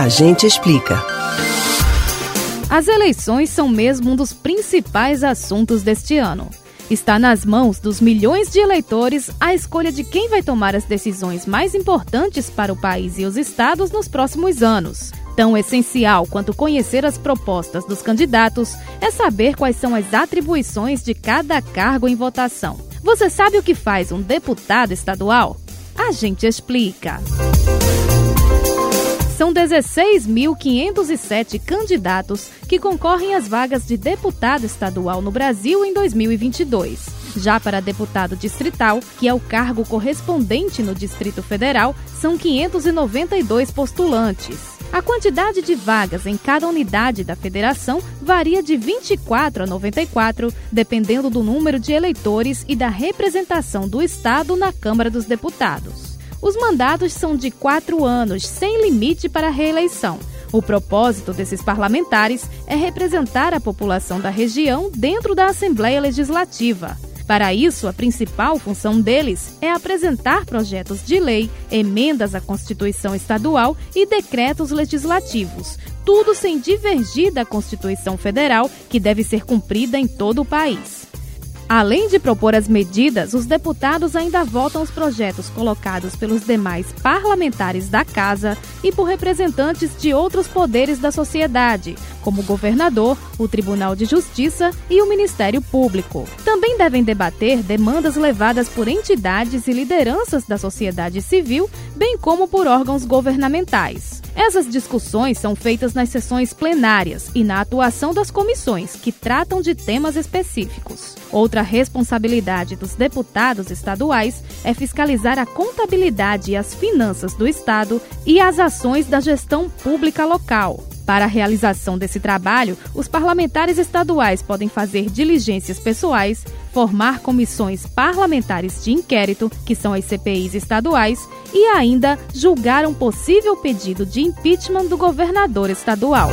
A gente explica. As eleições são mesmo um dos principais assuntos deste ano. Está nas mãos dos milhões de eleitores a escolha de quem vai tomar as decisões mais importantes para o país e os estados nos próximos anos. Tão essencial quanto conhecer as propostas dos candidatos é saber quais são as atribuições de cada cargo em votação. Você sabe o que faz um deputado estadual? A gente explica. São 16.507 candidatos que concorrem às vagas de deputado estadual no Brasil em 2022. Já para deputado distrital, que é o cargo correspondente no Distrito Federal, são 592 postulantes. A quantidade de vagas em cada unidade da federação varia de 24 a 94, dependendo do número de eleitores e da representação do Estado na Câmara dos Deputados. Os mandatos são de quatro anos, sem limite para reeleição. O propósito desses parlamentares é representar a população da região dentro da Assembleia Legislativa. Para isso, a principal função deles é apresentar projetos de lei, emendas à Constituição Estadual e decretos legislativos, tudo sem divergir da Constituição Federal, que deve ser cumprida em todo o país. Além de propor as medidas, os deputados ainda votam os projetos colocados pelos demais parlamentares da Casa e por representantes de outros poderes da sociedade, como o governador, o Tribunal de Justiça e o Ministério Público. Também devem debater demandas levadas por entidades e lideranças da sociedade civil, bem como por órgãos governamentais. Essas discussões são feitas nas sessões plenárias e na atuação das comissões, que tratam de temas específicos. Outra responsabilidade dos deputados estaduais é fiscalizar a contabilidade e as finanças do Estado e as ações da gestão pública local. Para a realização desse trabalho, os parlamentares estaduais podem fazer diligências pessoais, formar comissões parlamentares de inquérito, que são as CPIs estaduais, e ainda julgar um possível pedido de impeachment do governador estadual.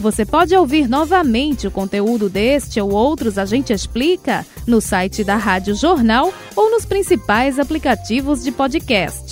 Você pode ouvir novamente o conteúdo deste ou outros A Gente Explica no site da Rádio Jornal ou nos principais aplicativos de podcast: